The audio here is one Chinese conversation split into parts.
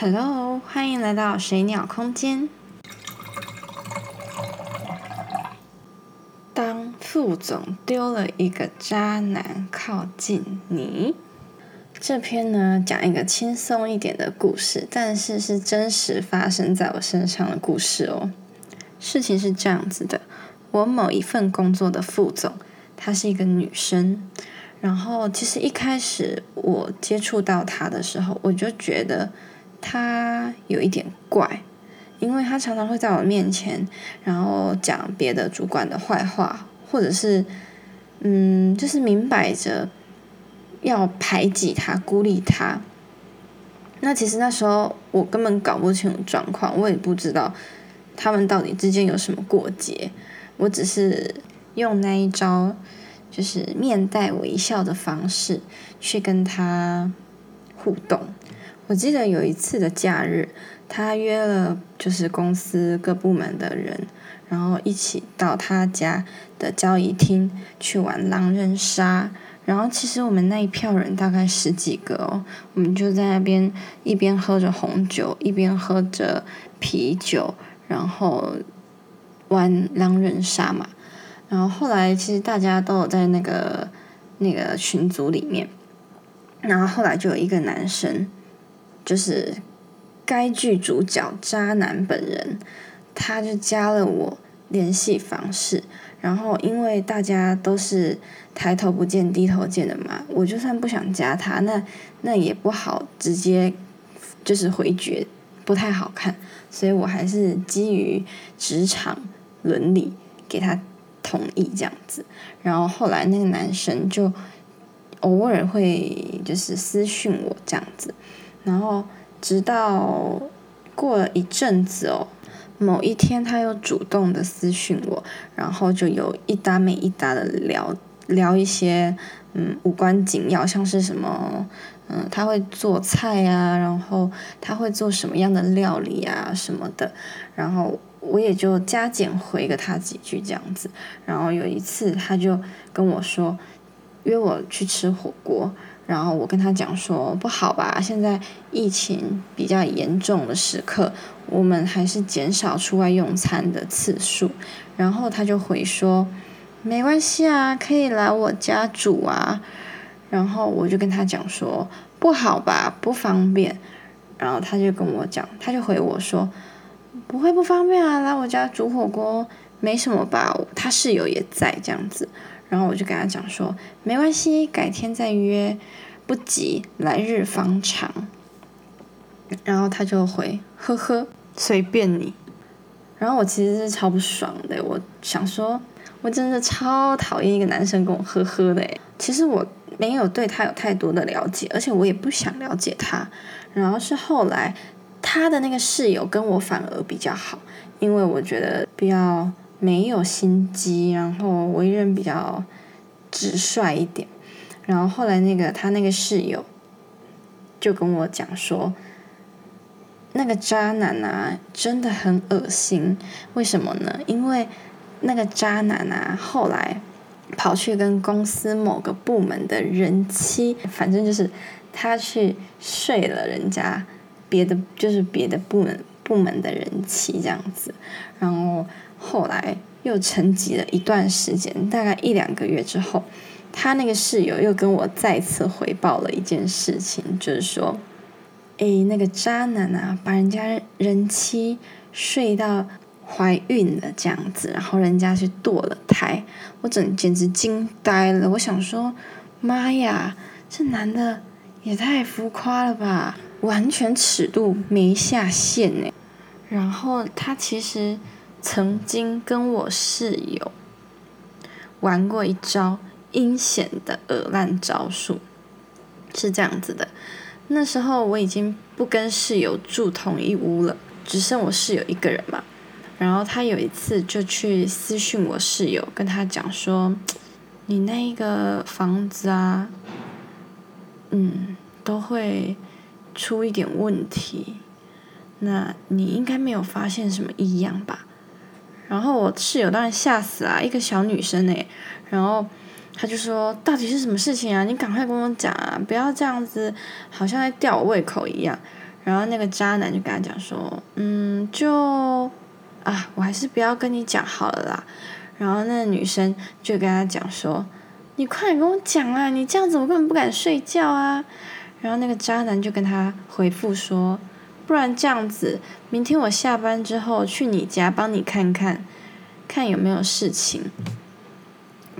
Hello，欢迎来到水鸟空间。当副总丢了一个渣男靠近你，这篇呢讲一个轻松一点的故事，但是是真实发生在我身上的故事哦。事情是这样子的，我某一份工作的副总，她是一个女生。然后其实一开始我接触到她的时候，我就觉得。他有一点怪，因为他常常会在我面前，然后讲别的主管的坏话，或者是，嗯，就是明摆着要排挤他、孤立他。那其实那时候我根本搞不清楚状况，我也不知道他们到底之间有什么过节。我只是用那一招，就是面带微笑的方式去跟他互动。我记得有一次的假日，他约了就是公司各部门的人，然后一起到他家的交易厅去玩狼人杀。然后其实我们那一票人大概十几个哦，我们就在那边一边喝着红酒，一边喝着啤酒，然后玩狼人杀嘛。然后后来其实大家都有在那个那个群组里面，然后后来就有一个男生。就是该剧主角渣男本人，他就加了我联系方式，然后因为大家都是抬头不见低头见的嘛，我就算不想加他，那那也不好直接就是回绝，不太好看，所以我还是基于职场伦理给他同意这样子，然后后来那个男生就偶尔会就是私讯我这样子。然后，直到过了一阵子哦，某一天他又主动的私讯我，然后就有一搭没一搭的聊聊一些嗯无关紧要，像是什么嗯他会做菜啊，然后他会做什么样的料理啊什么的，然后我也就加减回个他几句这样子。然后有一次他就跟我说约我去吃火锅。然后我跟他讲说不好吧，现在疫情比较严重的时刻，我们还是减少出外用餐的次数。然后他就回说，没关系啊，可以来我家煮啊。然后我就跟他讲说不好吧，不方便。然后他就跟我讲，他就回我说不会不方便啊，来我家煮火锅没什么吧，他室友也在这样子。然后我就跟他讲说，没关系，改天再约，不急，来日方长。然后他就回，呵呵，随便你。然后我其实是超不爽的，我想说，我真的超讨厌一个男生跟我呵呵的。其实我没有对他有太多的了解，而且我也不想了解他。然后是后来他的那个室友跟我反而比较好，因为我觉得比较。没有心机，然后为人比较直率一点。然后后来那个他那个室友就跟我讲说，那个渣男啊真的很恶心。为什么呢？因为那个渣男啊后来跑去跟公司某个部门的人妻，反正就是他去睡了人家别的就是别的部门部门的人妻这样子，然后。后来又沉寂了一段时间，大概一两个月之后，他那个室友又跟我再次回报了一件事情，就是说，哎，那个渣男啊，把人家人妻睡到怀孕了这样子，然后人家去堕了胎，我整简直惊呆了。我想说，妈呀，这男的也太浮夸了吧，完全尺度没下限哎。然后他其实。曾经跟我室友玩过一招阴险的恶烂招数，是这样子的。那时候我已经不跟室友住同一屋了，只剩我室友一个人嘛。然后他有一次就去私讯我室友，跟他讲说：“你那个房子啊，嗯，都会出一点问题。那你应该没有发现什么异样吧？”然后我室友当然吓死了，一个小女生哎，然后他就说：“到底是什么事情啊？你赶快跟我讲啊，不要这样子，好像在吊我胃口一样。”然后那个渣男就跟他讲说：“嗯，就啊，我还是不要跟你讲好了啦。”然后那个女生就跟他讲说：“你快点跟我讲啊，你这样子我根本不敢睡觉啊。”然后那个渣男就跟他回复说：“不然这样子，明天我下班之后去你家帮你看看，看有没有事情。”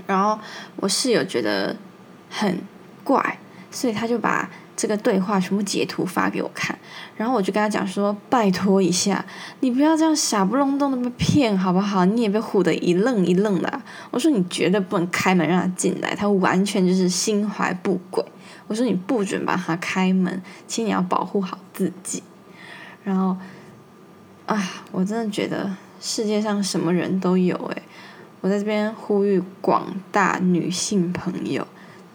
然后我室友觉得很怪，所以他就把这个对话全部截图发给我看。然后我就跟他讲说：“拜托一下，你不要这样傻不隆咚的被骗好不好？你也被唬得一愣一愣的。”我说：“你绝对不能开门让他进来，他完全就是心怀不轨。”我说：“你不准把他开门，请你要保护好自己。”然后，啊，我真的觉得世界上什么人都有诶。我在这边呼吁广大女性朋友，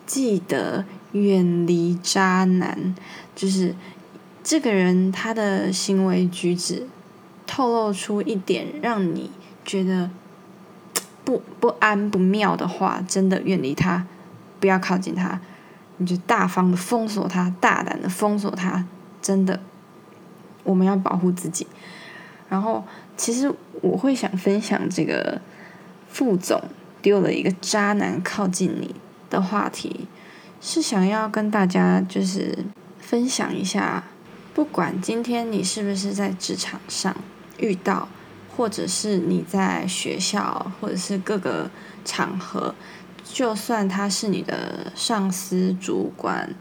记得远离渣男。就是这个人他的行为举止透露出一点让你觉得不不安不妙的话，真的远离他，不要靠近他。你就大方的封锁他，大胆的封锁他。真的，我们要保护自己。然后，其实我会想分享这个。副总丢了一个渣男靠近你的话题，是想要跟大家就是分享一下，不管今天你是不是在职场上遇到，或者是你在学校或者是各个场合，就算他是你的上司、主管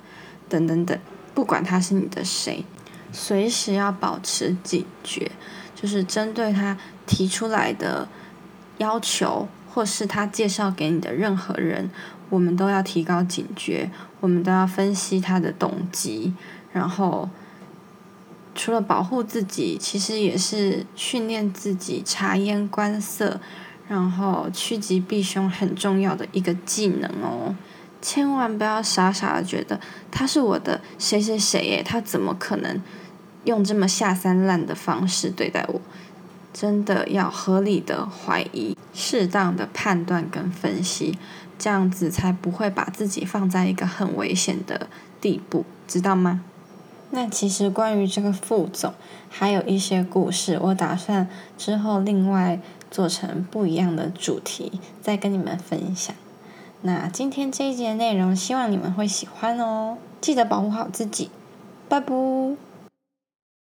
等等等，不管他是你的谁，随时要保持警觉，就是针对他提出来的。要求，或是他介绍给你的任何人，我们都要提高警觉，我们都要分析他的动机，然后除了保护自己，其实也是训练自己察言观色，然后趋吉避凶很重要的一个技能哦。千万不要傻傻的觉得他是我的谁谁谁耶，他怎么可能用这么下三滥的方式对待我？真的要合理的怀疑，适当的判断跟分析，这样子才不会把自己放在一个很危险的地步，知道吗？那其实关于这个副总，还有一些故事，我打算之后另外做成不一样的主题，再跟你们分享。那今天这一节内容，希望你们会喜欢哦，记得保护好自己，拜拜。